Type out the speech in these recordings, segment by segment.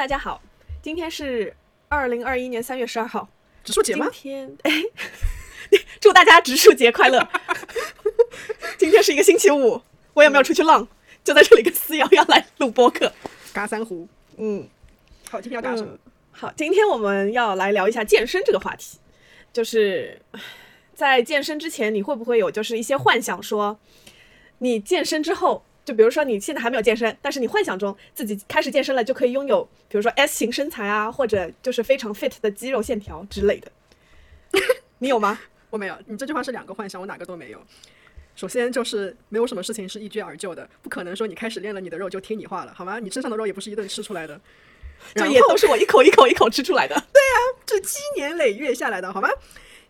大家好，今天是二零二一年三月十二号，植树节吗今？天哎，祝大家植树节快乐！今天是一个星期五，我也没有出去浪，就在这里跟思瑶要来录播客。嘎三胡。嗯，好，今天要干什么？好，今天我们要来聊一下健身这个话题，就是在健身之前，你会不会有就是一些幻想说，你健身之后，就比如说你现在还没有健身，但是你幻想中自己开始健身了，就可以拥有，比如说 S 型身材啊，或者就是非常 fit 的肌肉线条之类的，你有吗？我没有，你这句话是两个幻想，我哪个都没有。首先就是没有什么事情是一蹴而就的，不可能说你开始练了你的肉就听你话了，好吗？你身上的肉也不是一顿吃出来的，就然后也都是我一口一口一口吃出来的。对啊这积年累月下来的，好吗？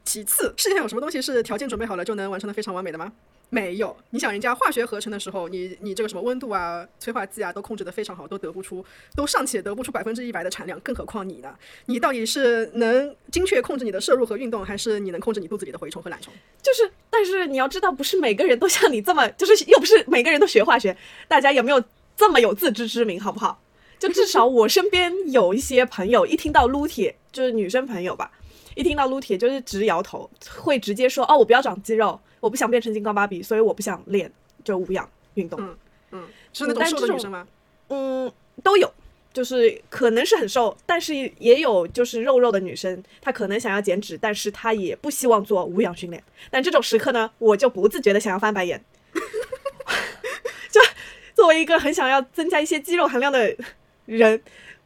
其次，世界上有什么东西是条件准备好了就能完成的非常完美的吗？没有。你想，人家化学合成的时候，你你这个什么温度啊、催化剂啊都控制的非常好，都得不出，都尚且得不出百分之一百的产量，更何况你呢？你到底是能精确控制你的摄入和运动，还是你能控制你肚子里的蛔虫和懒虫？就是，但是你要知道，不是每个人都像你这么，就是又不是每个人都学化学，大家有没有这么有自知之明，好不好？就至少我身边有一些朋友，一听到撸铁，就是女生朋友吧，一听到撸铁就是直摇头，会直接说：“哦，我不要长肌肉，我不想变成金刚芭比，所以我不想练就无氧运动。嗯嗯，是那种瘦的女生吗？嗯，都有，就是可能是很瘦，但是也有就是肉肉的女生，她可能想要减脂，但是她也不希望做无氧训练。但这种时刻呢，我就不自觉的想要翻白眼。就作为一个很想要增加一些肌肉含量的人，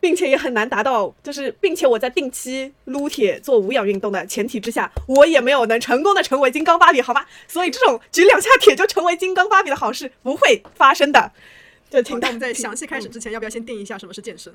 并且也很难达到，就是并且我在定期撸铁做无氧运动的前提之下，我也没有能成功的成为金刚芭比，好吧？所以这种举两下铁就成为金刚芭比的好事不会发生的。就请我们在详细开始之前，要不要先定一下什么是健身？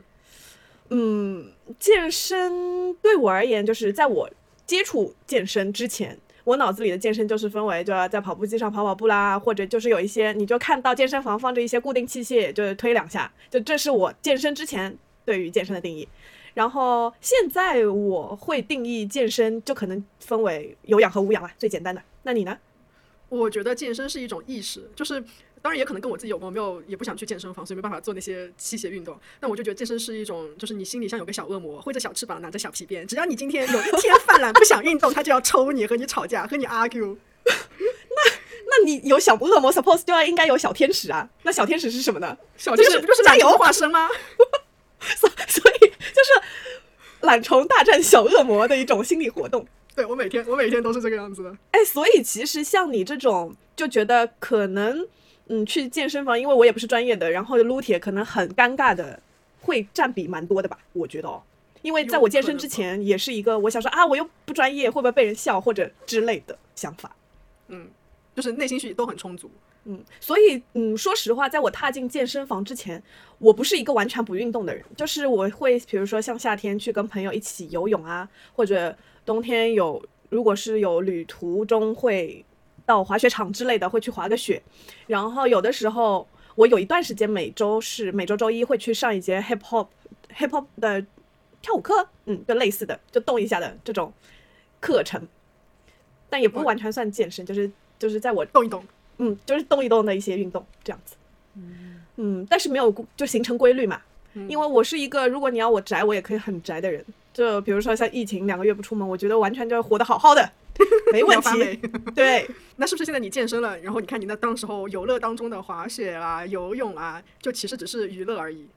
嗯，健身对我而言，就是在我接触健身之前，我脑子里的健身就是分为就要在跑步机上跑跑步啦，或者就是有一些你就看到健身房放着一些固定器械，就是推两下，就这是我健身之前对于健身的定义。然后现在我会定义健身，就可能分为有氧和无氧啊，最简单的。那你呢？我觉得健身是一种意识，就是当然也可能跟我自己有关，我没有也不想去健身房，所以没办法做那些器械运动。但我就觉得健身是一种，就是你心里像有个小恶魔，挥着小翅膀，拿着小皮鞭，只要你今天有一天犯懒不想运动，他就要抽你，和你吵架，和你 argue。那那你有小恶魔，suppose 就要应该有小天使啊。那小天使是什么呢？小天使不就是加油化身吗？所所以就是懒虫大战小恶魔的一种心理活动。对我每天我每天都是这个样子的。哎，所以其实像你这种就觉得可能，嗯，去健身房，因为我也不是专业的，然后撸铁可能很尴尬的，会占比蛮多的吧？我觉得哦，因为在我健身之前，也是一个我想说啊，我又不专业，会不会被人笑或者之类的想法。嗯，就是内心戏都很充足。嗯，所以嗯，说实话，在我踏进健身房之前，我不是一个完全不运动的人，就是我会比如说像夏天去跟朋友一起游泳啊，或者冬天有如果是有旅途中会到滑雪场之类的，会去滑个雪，然后有的时候我有一段时间每周是每周周一会去上一节 hip hop hip hop 的跳舞课，嗯，就类似的就动一下的这种课程，但也不完全算健身，就是就是在我动一动，嗯，就是动一动的一些运动这样子。嗯，但是没有就形成规律嘛，因为我是一个如果你要我宅，我也可以很宅的人。就比如说像疫情两个月不出门，我觉得完全就活得好好的，没 问题。对，那是不是现在你健身了，然后你看你那当时候游乐当中的滑雪啊、游泳啊，就其实只是娱乐而已？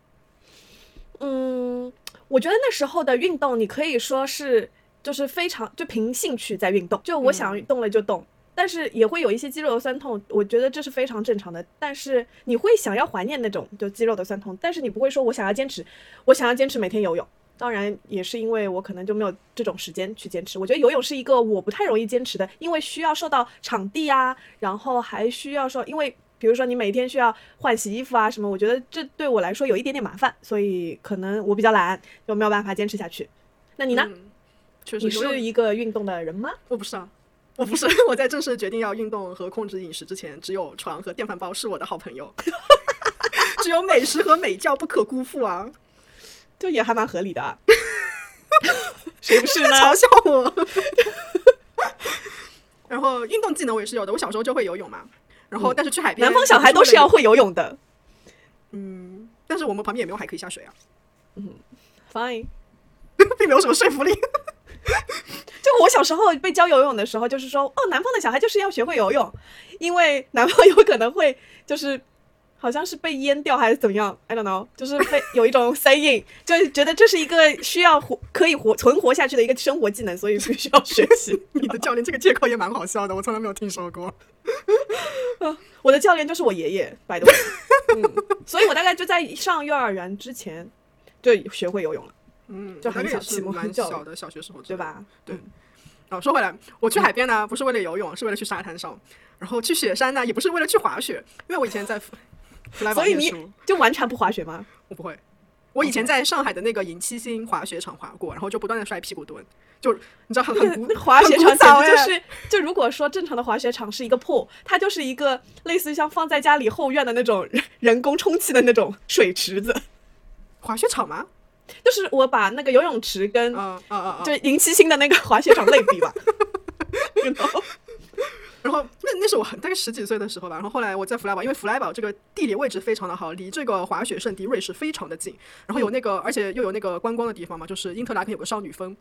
嗯，我觉得那时候的运动，你可以说是就是非常就凭兴趣在运动，就我想动了就动。但是也会有一些肌肉的酸痛，我觉得这是非常正常的。但是你会想要怀念那种就肌肉的酸痛，但是你不会说我想要坚持，我想要坚持每天游泳。当然也是因为我可能就没有这种时间去坚持。我觉得游泳是一个我不太容易坚持的，因为需要受到场地啊，然后还需要说，因为比如说你每天需要换洗衣服啊什么，我觉得这对我来说有一点点麻烦，所以可能我比较懒，就没有办法坚持下去。那你呢？嗯，确实你是一个运动的人吗？我不是啊，我不是。我在正式决定要运动和控制饮食之前，只有床和电饭煲是我的好朋友，只有美食和美教不可辜负啊！就也还蛮合理的、啊。谁不是呢？嘲笑我。然后运动技能我也是有的，我小时候就会游泳嘛。然后但是去海边，南方小孩都是要会游泳的。嗯，但是我们旁边也没有海可以下水啊。嗯 fine。并没有什么说服力。就我小时候被教游泳的时候，就是说，哦，南方的小孩就是要学会游泳，因为南方有可能会就是好像是被淹掉还是怎么样，I don't know，就是被有一种 saying，就是觉得这是一个需要活可以活存活下去的一个生活技能，所以必须要学习。你的教练这个借口也蛮好笑的，我从来没有听说过。我的教练就是我爷爷，百度，嗯，所以我大概就在上幼儿园之前就学会游泳了。嗯，就很那个也是小启蒙蛮小的小学时候，对？吧？对。哦，说回来，我去海边呢，不是为了游泳，是为了去沙滩上。然后去雪山呢，也不是为了去滑雪，因为我以前在弗 弗莱堡所以你，就完全不滑雪吗？我不会。我以前在上海的那个银七星滑雪场滑过，然后就不断的摔屁股蹲，就你知道很很古滑雪场简直就是，就如果说正常的滑雪场是一个 pool，它就是一个类似于像放在家里后院的那种人人工充气的那种水池子。滑雪场吗？就是我把那个游泳池跟嗯嗯嗯嗯。就银七星的那个滑雪场类比吧。You know？然后那那是我大概十几岁的时候吧，然后后来我在弗莱堡，因为弗莱堡这个地理位置非常的好，离这个滑雪圣地瑞士非常的近，然后有那个、而且又有那个观光的地方嘛，就是因特拉肯有个少女峰。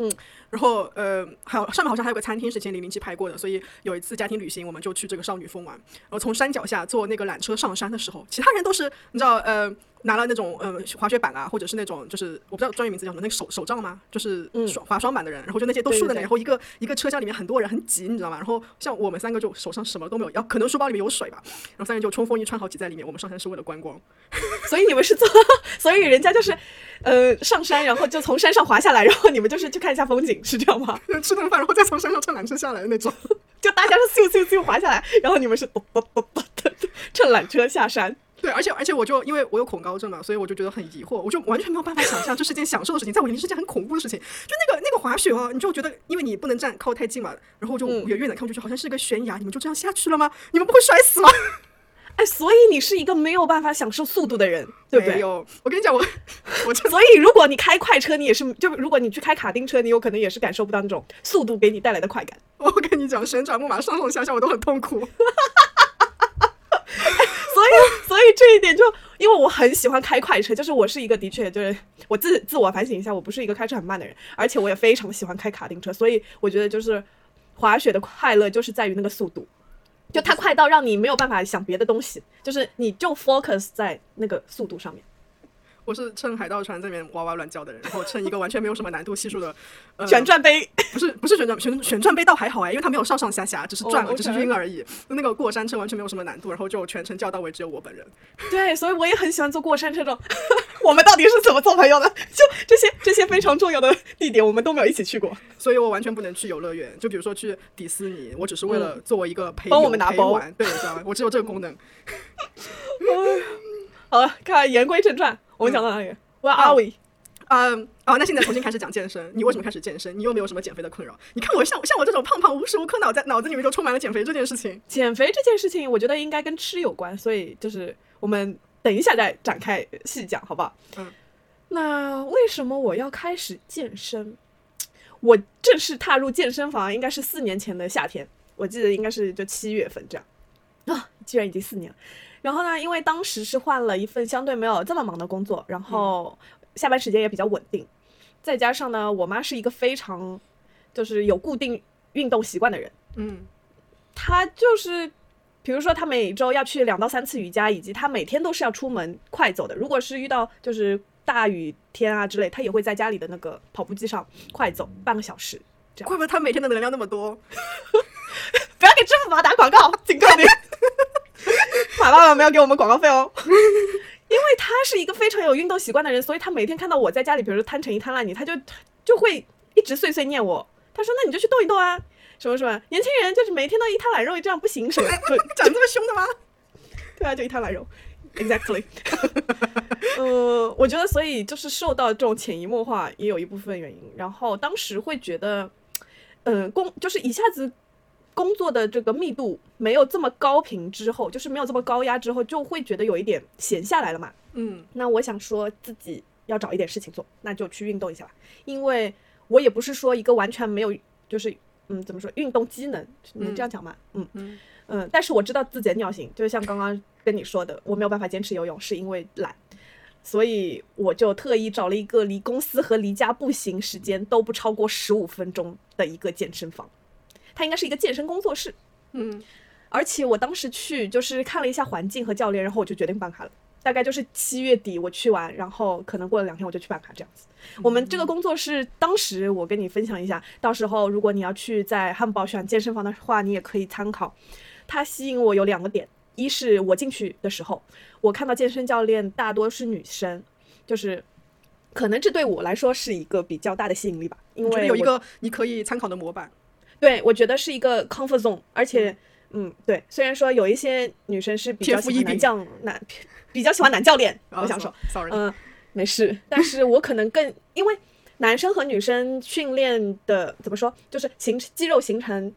嗯，然后呃，还有上面好像还有个餐厅是前零零七拍过的，所以有一次家庭旅行，我们就去这个少女峰玩。然后从山脚下坐那个缆车上山的时候，其他人都是你知道呃拿了那种呃滑雪板啊，或者是那种就是我不知道专业名字叫什么，那个手手杖吗？就是嗯双滑双板的人，然后就那些都竖在那，对然后一个一个车厢里面很多人很挤，你知道吗？然后像我们三个就手上什么都没有，要可能书包里面有水吧，然后三人就冲锋衣穿好挤在里面。我们上山是为了观光，所以你们是做，所以人家就是，呃，上山然后就从山上滑下来，然后你们就是去看一下风景，是这样吗？吃顿饭然后再从山上乘缆车下来的那种。就大家是咻咻咻滑下来，然后你们是咚咚咚咚的乘缆车下山。对，而且而且我就因为我有恐高症嘛，所以我就觉得很疑惑，我就完全没有办法想象这是件享受的事情，在我眼里是件很恐怖的事情。就那个那个滑雪哦，你就觉得因为你不能站靠太近嘛，然后就嗯远远的看过去好像是个悬崖，你们就这样下去了吗？你们不会摔死吗？哎，所以你是一个没有办法享受速度的人，对不对？没有，我跟你讲，我 我就所以如果你开快车，你也是，就如果你去开卡丁车，你有可能也是感受不到那种速度给你带来的快感。我跟你讲，旋转木马上上下下我都很痛苦。所以，所以这一点就，因为我很喜欢开快车，就是我是一个的确就是我自自我反省一下，我不是一个开车很慢的人，而且我也非常喜欢开卡丁车，所以我觉得就是滑雪的快乐就是在于那个速度，就它快到让你没有办法想别的东西，就是你就 focus 在那个速度上面。我是乘海盗船这边哇哇乱叫的人，然后乘一个完全没有什么难度系数的、呃、旋转杯，不是不是旋转旋旋转杯倒还好哎，因为它没有上上下下，只是转只是晕而已。那个过山车完全没有什么难度，然后就全程叫到位只有我本人。对，所以我也很喜欢坐过山车这种。我们到底是怎么做朋友的？就这些这些非常重要的地点，我们都没有一起去过。所以我完全不能去游乐园，就比如说去迪士尼，我只是为了作为一个陪游帮我们拿包陪玩，对，你知道吗？我只有这个功能。好了，看言归正传，我们讲到哪里？Where are we？嗯，哦，那现在重新开始讲健身。你为什么开始健身？你又没有什么减肥的困扰？你看我像像我这种胖胖，无时无刻脑在脑子里面就充满了减肥这件事情。减肥这件事情，我觉得应该跟吃有关，所以就是我们等一下再展开细讲，好不好？嗯。那为什么我要开始健身？我正式踏入健身房应该是四年前的夏天，我记得应该是就七月份这样。啊，居然已经四年了。然后呢，因为当时是换了一份相对没有这么忙的工作，然后下班时间也比较稳定，再加上呢，我妈是一个非常就是有固定运动习惯的人。嗯她就是，比如说她每周要去两到三次瑜伽，以及她每天都是要出门快走的。如果是遇到就是大雨天啊之类，她也会在家里的那个跑步机上快走半个小时。这样怪不得他每天的能量那么多。不要给支付宝打广告，警告你，马爸爸没有给我们广告费哦。因为他是一个非常有运动习惯的人，所以他每天看到我在家里，比如说摊成一滩烂泥，他就就会一直碎碎念我。他说：“那你就去动一动啊，什么什么，年轻人就是每天都一滩烂肉，这样不行，什么？” 就长这么凶的吗？对啊，就一滩烂肉，exactly。呃，我觉得所以就是受到这种潜移默化也有一部分原因。然后当时会觉得，嗯、工就是一下子工作的这个密度没有这么高频之后，就是没有这么高压之后，就会觉得有一点闲下来了嘛。嗯那我想说自己要找一点事情做，那就去运动一下吧。因为我也不是说一个完全没有，就是嗯，怎么说，运动机能，能这样讲吗？嗯嗯嗯，但是我知道自己的尿性，就是像刚刚跟你说的，我没有办法坚持游泳，是因为懒。所以我就特意找了一个离公司和离家步行时间都不超过十五分钟的一个健身房，它应该是一个健身工作室。嗯，而且我当时去就是看了一下环境和教练，然后我就决定办卡了。大概就是七月底我去完，然后可能过了两天我就去办卡这样子。我们这个工作室当时我跟你分享一下，到时候如果你要去在汉堡选健身房的话，你也可以参考。它吸引我有两个点，一是我进去的时候，我看到健身教练大多是女生，就是可能这对我来说是一个比较大的吸引力吧，因为有一个你可以参考的模板。对，我觉得是一个 comfort zone，而且，嗯，对，虽然说有一些女生是比较喜欢男天赋异禀教男，比较喜欢男教练，我想说，，sorry，嗯，没事，但是我可能更因为男生和女生训练的怎么说，就是形肌肉形成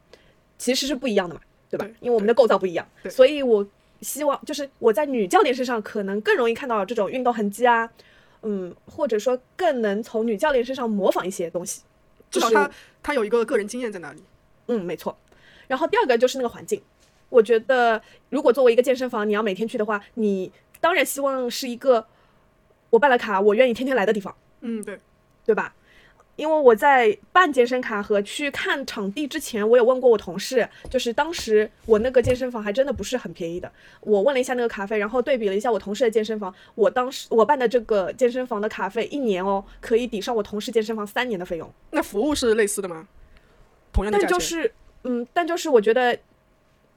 其实是不一样的嘛，对吧？对？因为我们的构造不一样，所以我希望就是我在女教练身上可能更容易看到这种运动痕迹啊，嗯，或者说更能从女教练身上模仿一些东西，至少他他有一个个人经验在那里。嗯，没错。然后第二个就是那个环境，我觉得如果作为一个健身房，你要每天去的话，你当然希望是一个我办了卡，我愿意天天来的地方，嗯，对，对吧？因为我在办健身卡和去看场地之前，我有问过我同事，就是当时我那个健身房还真的不是很便宜的。我问了一下那个卡费，然后对比了一下我同事的健身房，我当时我办的这个健身房的卡费一年哦，可以抵上我同事健身房三年的费用。那服务是类似的吗？同样的价钱。但就是，嗯，但就是我觉得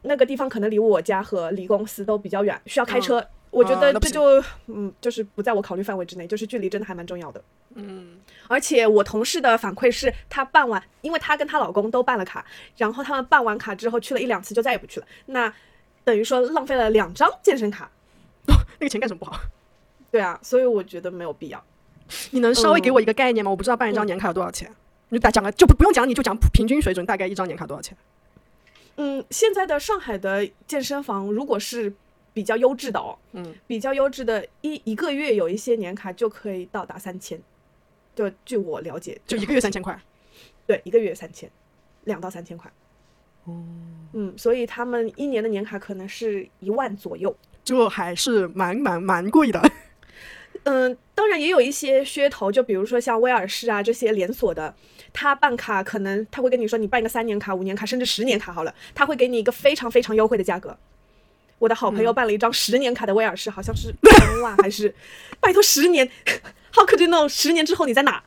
那个地方可能离我家和离公司都比较远，需要开车。我觉得这就，嗯，就是不在我考虑范围之内，就是距离真的还蛮重要的。嗯，而且我同事的反馈是，她办完，因为她跟她老公都办了卡，然后他们办完卡之后去了一两次就再也不去了，那等于说浪费了两张健身卡。那个钱干什么不好？对啊，所以我觉得没有必要。你能稍微给我一个概念吗？我不知道办一张年卡要多少钱。你打讲个就不不用讲，你就讲平均水准，大概一张年卡多少钱？嗯，现在的上海的健身房，如果是比较优质的哦，嗯，比较优质的，一一个月有一些年卡就可以到达三千，就据我了解，就一个月三千块。对一个月三千，两到三千块。哦嗯，所以他们一年的年卡可能是一万左右。这还是蛮蛮蛮贵的。嗯，当然也有一些噱头，就比如说像威尔士啊这些连锁的，他办卡可能他会跟你说，你办一个三年卡、五年卡，甚至十年卡好了，他会给你一个非常非常优惠的价格。我的好朋友办了一张十年卡的威尔士，好像是三万还是，拜托十年，How could you know？十年之后你在哪？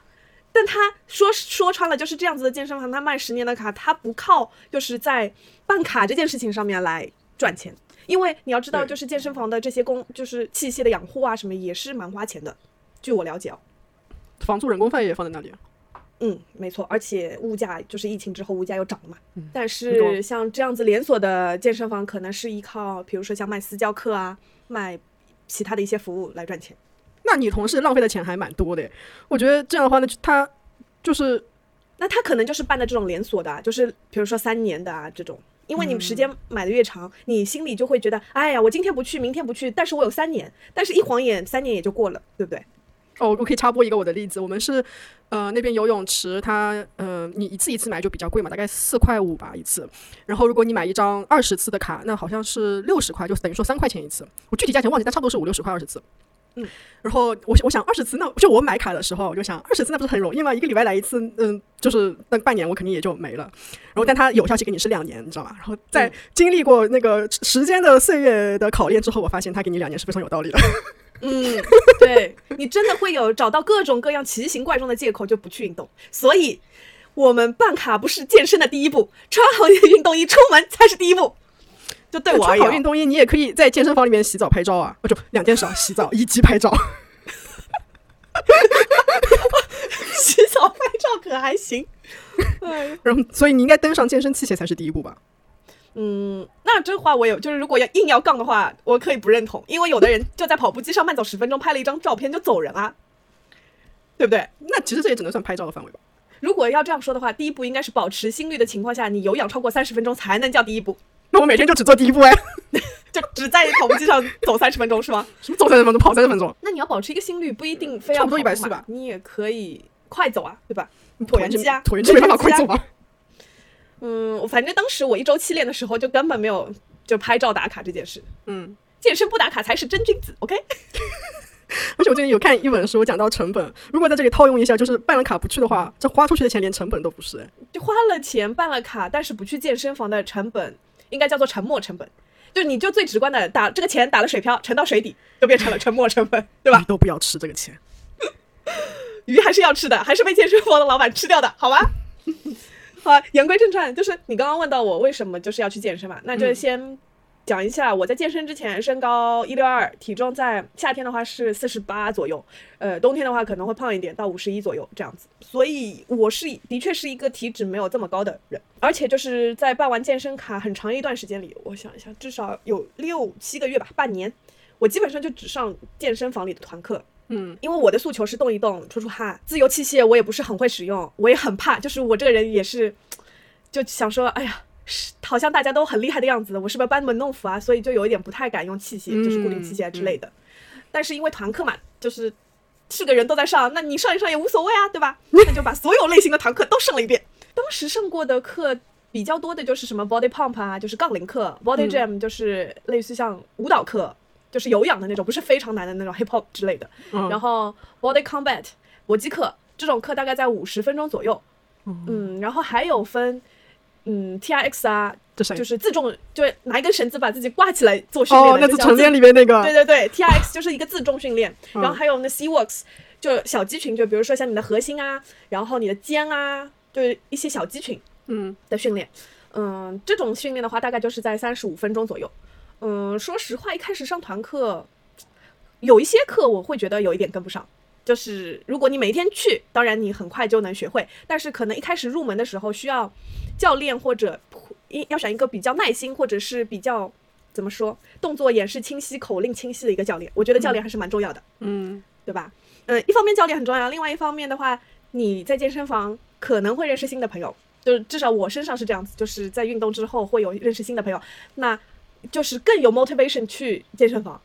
但他说说穿了就是这样子的健身房，他卖十年的卡，他不靠就是在办卡这件事情上面来赚钱，因为你要知道，就是健身房的这些工，就是器械的养护啊什么也是蛮花钱的。据我了解哦，房租、人工费也放在那里。嗯，没错，而且物价就是疫情之后物价又涨了嘛。但是像这样子连锁的健身房，可能是依靠比如说像卖私教课啊，卖其他的一些服务来赚钱。那你同事浪费的钱还蛮多的耶。我觉得这样的话呢，他就是那他可能就是办的这种连锁的、啊，就是比如说三年的啊这种，因为你时间买的越长，你心里就会觉得，哎呀，我今天不去，明天不去，但是我有三年，但是一晃眼三年也就过了，对不对？哦，我可以插播一个我的例子。我们是呃那边游泳池，它呃你一次一次买就比较贵嘛，大概四块五吧一次。然后如果你买一张二十次的卡，那好像是六十块，就等于说三块钱一次。我具体价钱忘记，但差不多是五六十块二十次。嗯，然后我我想二十次，那就我买卡的时候，我就想二十次那不是很容易吗？一个礼拜来一次，嗯，就是那半年我肯定也就没了。然后但它有效期给你是两年，你知道吗？然后在嗯经历过那个时间的岁月的考验之后，我发现它给你两年是非常有道理的。嗯，对你真的会有找到各种各样奇形怪状的借口就不去运动，所以我们办卡不是健身的第一步，穿好你的运动衣出门才是第一步。就对我而言，穿好运动衣，你也可以在健身房里面洗澡拍照啊，哦就两件事啊，洗澡以及拍照。洗澡拍照可还行。哎，然后，所以你应该登上健身器械才是第一步吧？嗯，那这话我有，就是如果要硬要杠的话，我可以不认同，因为有的人就在跑步机上慢走十分钟，拍了一张照片就走人啊，对不对？那其实这也只能算拍照的范围吧。如果要这样说的话，第一步应该是保持心率的情况下，你有氧超过三十分钟才能叫第一步，那我每天就只做第一步哎，就只在跑步机上走三十分钟是吗？什么走三十分钟，跑三十分钟，那你要保持一个心率，不一定非要差不多跑步140吧你也可以快走啊，对吧？椭椭圆机啊，椭圆机没办法快走吧？嗯，反正当时我一周期练的时候，就根本没有就拍照打卡这件事。嗯，健身不打卡才是真君子，OK？而且我最近有看一本书，讲到成本，如果在这里套用一下，就是办了卡不去的话，这花出去的钱连成本都不是。就花了钱办了卡，但是不去健身房的成本，应该叫做沉没成本。就你就最直观的打这个钱打了水漂，沉到水底，就变成了沉没成本，对吧？都不要吃这个钱，鱼还是要吃的，还是被健身房的老板吃掉的，好吧？好，言归正传，就是你刚刚问到我为什么就是要去健身嘛，那就先。讲一下，我在健身之前身高一六二，体重在夏天的话是四十八左右，呃，冬天的话可能会胖一点，到五十一左右这样子。所以我是的确是一个体脂没有这么高的人，而且就是在办完健身卡很长一段时间里，我想一下，至少有六七个月吧，半年，我基本上就只上健身房里的团课。嗯，因为我的诉求是动一动、出出汗，自由器械我也不是很会使用，我也很怕，就是我这个人也是，就想说，哎呀。好像大家都很厉害的样子，我是不是班门弄斧啊？所以就有一点不太敢用器械，就是固定器械之类的。但是因为团课嘛，就是是个人都在上，那你上一上也无所谓啊，对吧？那就把所有类型的团课都上了一遍。当时上过的课比较多的就是什么 body pump 啊，就是杠铃课；body jam 就是类似像舞蹈课，就是有氧的那种，不是非常难的那种 hip hop 之类的。然后 body combat 搏击课这种课大概在五十分钟左右。嗯，然后还有分。嗯，T R X 啊，就是自重，就拿一根绳子把自己挂起来做训练。哦，那是晨练里面那个。对对对，T R X 就是一个自重训练。然后还有那 C Works，就小肌群，就比如说像你的核心啊，然后你的肩啊，就是一些小肌群，嗯的训练。嗯，这种训练的话，大概就是在三十五分钟左右。嗯，说实话，一开始上团课，有一些课我会觉得有一点跟不上。就是如果你每天去，当然你很快就能学会，但是可能一开始入门的时候需要教练或者一要选一个比较耐心或者是比较怎么说动作演示清晰、口令清晰的一个教练。我觉得教练还是蛮重要的，嗯，对吧？嗯，一方面教练很重要，另外一方面的话，你在健身房可能会认识新的朋友，就是至少我身上是这样子，就是在运动之后会有认识新的朋友，那就是更有 motivation 去健身房，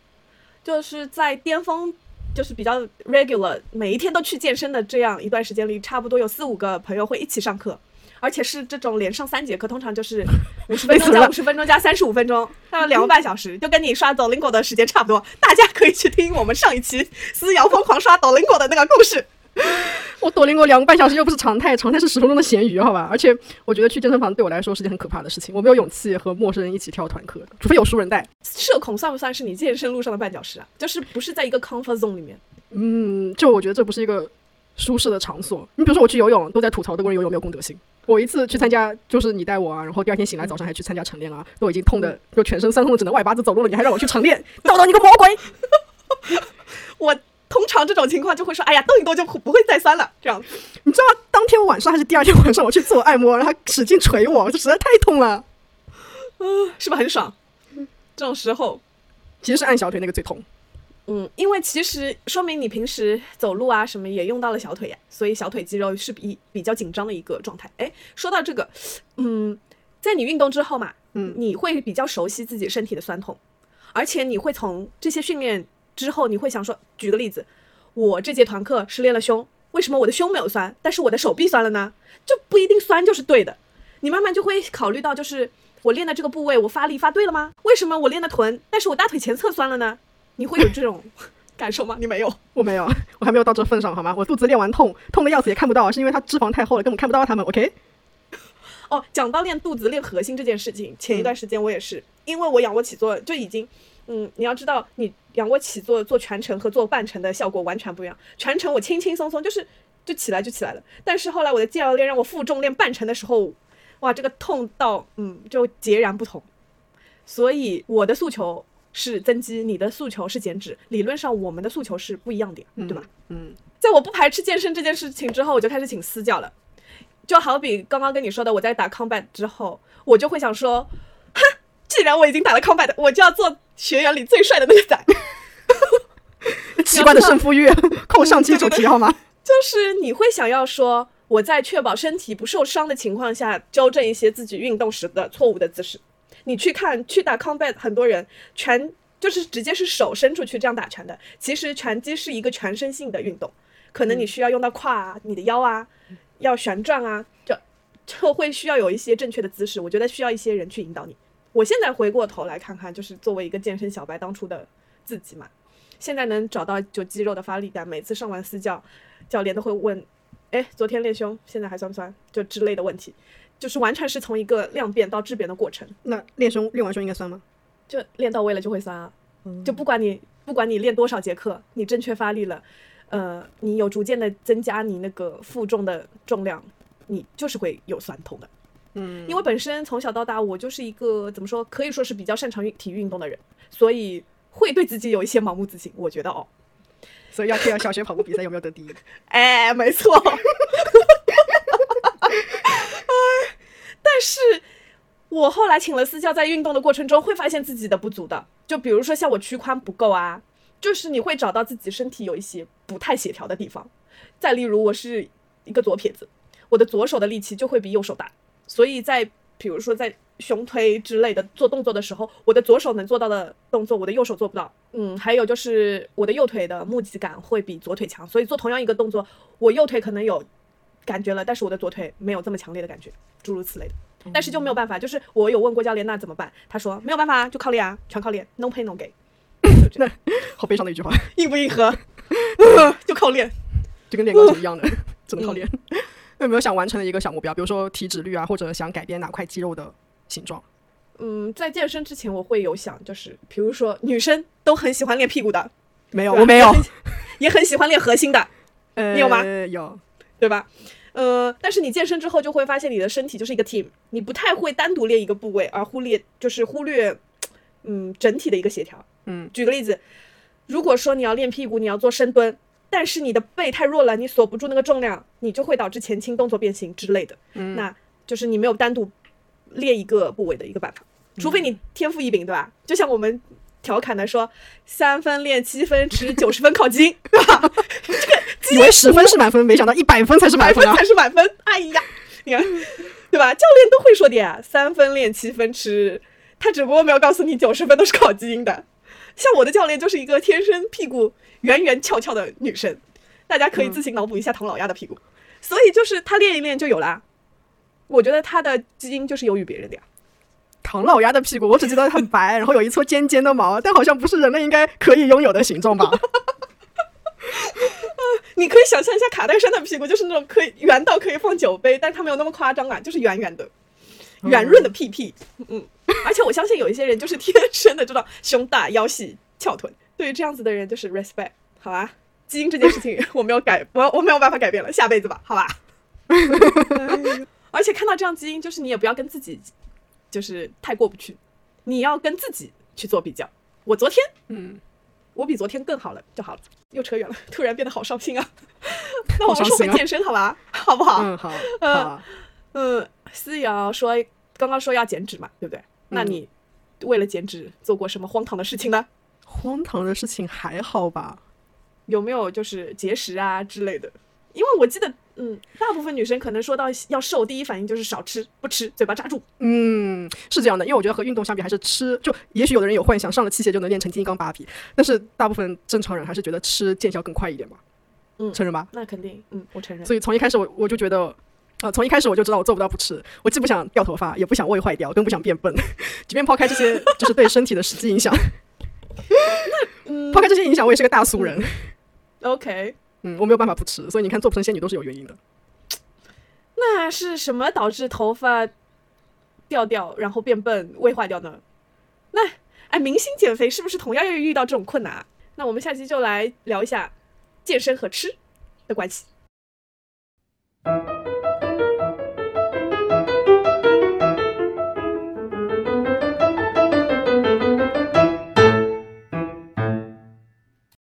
就是在巅峰。就是比较 regular，每一天都去健身的这样一段时间里，差不多有四五个朋友会一起上课，而且是这种连上三节课，通常就是五十分钟加五十分钟加三十五分钟，大概两个半小时，就跟你刷抖音果的时间差不多。大家可以去听我们上一期思瑶疯狂刷抖音果的那个故事。我抖音过两个半小时又不是常态，常态是十分钟的咸鱼，好吧？而且我觉得去健身房对我来说是件很可怕的事情，我没有勇气和陌生人一起跳团课，除非有熟人带。社恐算不算是你健身路上的绊脚石啊？就是不是在一个 comfort zone 里面？嗯，就我觉得这不是一个舒适的场所。你比如说我去游泳，都在吐槽德国人游泳没有公德心。我一次去参加，就是你带我啊，然后第二天醒来早上还去参加晨练啊，都已经痛的就全身酸痛的只能外八字走路了，你还让我去晨练，叨叨你个魔鬼！我。通常这种情况就会说，哎呀，动一动就不会再酸了。这样，你知道当天晚上还是第二天晚上，我去做按摩，然后他使劲捶我，这实在太痛了，嗯，是不是很爽？这种时候，其实是按小腿那个最痛。嗯，因为其实说明你平时走路啊什么也用到了小腿呀，所以小腿肌肉是比比较紧张的一个状态。哎，说到这个，嗯，在你运动之后嘛，嗯，你会比较熟悉自己身体的酸痛，而且你会从这些训练。之后你会想说，举个例子，我这节团课是练了胸，为什么我的胸没有酸，但是我的手臂酸了呢？就不一定酸就是对的。你慢慢就会考虑到，就是我练的这个部位，我发力发对了吗？为什么我练的臀，但是我大腿前侧酸了呢？你会有这种 感受吗？你没有，我没有，我还没有到这份上，好吗？我肚子练完痛，痛的要死也看不到，是因为它脂肪太厚了，根本看不到它们。OK？哦，讲到练肚子、练核心这件事情，前一段时间我也是，因为我仰卧起坐就已经。嗯，你要知道，你仰卧起坐做全程和做半程的效果完全不一样。全程我轻轻松松，就是就起来就起来了。但是后来我的教练让我负重练半程的时候，哇，这个痛到嗯就截然不同。所以我的诉求是增肌，你的诉求是减脂。理论上我们的诉求是不一样的，对吧？嗯，在我不排斥健身这件事情之后，我就开始请私教了。就好比刚刚跟你说的，我在打 combat 之后，我就会想说，哼，既然我已经打了 combat，我就要做。学员里最帅的那个仔，奇怪的胜负欲，扣上期主题好吗？就是你会想要说，我在确保身体不受伤的情况下，纠正一些自己运动时的错误的姿势。你去看去打 combat，很多人拳就是直接是手伸出去这样打拳的。其实拳击是一个全身性的运动，可能你需要用到胯啊，你的腰啊，要旋转啊，就就会需要有一些正确的姿势。我觉得需要一些人去引导你。我现在回过头来看看，就是作为一个健身小白当初的自己嘛，现在能找到就肌肉的发力感，每次上完私教，教练都会问，哎，昨天练胸，现在还酸不酸？就之类的问题，就是完全是从一个量变到质变的过程。那练胸练完胸应该酸吗？就练到位了就会酸啊，就不管你不管你练多少节课，你正确发力了，呃，你有逐渐的增加你那个负重的重量，你就是会有酸痛的。嗯，因为本身从小到大我就是一个怎么说，可以说是比较擅长运体育运动的人，所以会对自己有一些盲目自信。我觉得哦，所以要看小学跑步比赛有没有得第一。哎，没错。但是，我后来请了私教，在运动的过程中会发现自己的不足的。就比如说像我屈髋不够啊，就是你会找到自己身体有一些不太协调的地方。再例如，我是一个左撇子，我的左手的力气就会比右手大。所以在比如说在胸推之类的做动作的时候，我的左手能做到的动作，我的右手做不到。嗯，还有就是我的右腿的目击感会比左腿强，所以做同样一个动作，我右腿可能有感觉了，但是我的左腿没有这么强烈的感觉，诸如此类的。但是就没有办法，就是我有问过教练，那怎么办？他说没有办法，就靠练啊，全靠练，no pain no gain。那好悲伤的一句话，硬不硬核？就靠练，就跟练钢琴一样的，只能靠练。有没有想完成的一个小目标？比如说体脂率啊，或者想改变哪块肌肉的形状？嗯，在健身之前我会有想，就是比如说女生都很喜欢练屁股的，没有，我没有，也很喜欢练核心的，呃，你有吗？有，对吧？呃，但是你健身之后就会发现你的身体就是一个 team，你不太会单独练一个部位而忽略，就是忽略，嗯，整体的一个协调。嗯，举个例子，如果说你要练屁股，你要做深蹲。但是你的背太弱了，你锁不住那个重量，你就会导致前倾动作变形之类的。嗯，那就是你没有单独练一个部位的一个办法，除非你天赋异禀，对吧？就像我们调侃的说，三分练七分吃，九十分靠基因，对吧？这个以为十分是满分，没想到一百分才是满分啊！才是满分。哎呀，你看，对吧？教练都会说的呀，三分练七分吃，他只不过没有告诉你九十分都是靠基因的。像我的教练就是一个天生屁股。圆圆翘翘的女生，大家可以自行脑补一下唐老鸭的屁股，所以就是她练一练就有啦。我觉得她的基因就是优于别人的呀。唐老鸭的屁股，我只记得很白，然后有一撮尖尖的毛，但好像不是人类应该可以拥有的形状吧？你可以想象一下卡戴珊的屁股，就是那种可以圆到可以放酒杯，但它没有那么夸张啊，就是圆圆的、圆润的屁屁。嗯，而且我相信有一些人就是天生的知道胸大腰细翘臀。对于这样子的人，就是 respect，好吧？基因这件事情我没有改，我我没有办法改变了，下辈子吧，好吧？而且看到这样基因，就是你也不要跟自己，就是太过不去，你要跟自己去做比较。我昨天，嗯，我比昨天更好了就好了。又扯远了，突然变得好伤心啊！那我们说回健身，好吧？好不好？嗯，好。嗯嗯，思瑶说刚刚说要减脂嘛，对不对？那你为了减脂做过什么荒唐的事情呢？荒唐的事情还好吧？有没有就是节食啊之类的？因为我记得，嗯，大部分女生可能说到要瘦，第一反应就是少吃不吃，嘴巴扎住。嗯，是这样的，因为我觉得和运动相比，还是吃。就也许有的人有幻想，上了器械就能练成金刚芭比，但是大部分正常人还是觉得吃见效更快一点吧。嗯，承认吧？那肯定，嗯，我承认。所以从一开始我我就觉得，啊，从一开始我就知道我做不到不吃。我既不想掉头发，也不想胃坏掉，更不想变笨。即便抛开这些，就是对身体的实际影响。那抛开这些影响，我也是个大俗人。OK，嗯，我没有办法不吃，所以你看做不成仙女都是有原因的。那是什么导致头发掉掉，然后变笨、胃坏掉呢？那哎，明星减肥是不是同样要遇到这种困难？那我们下期就来聊一下健身和吃的关系。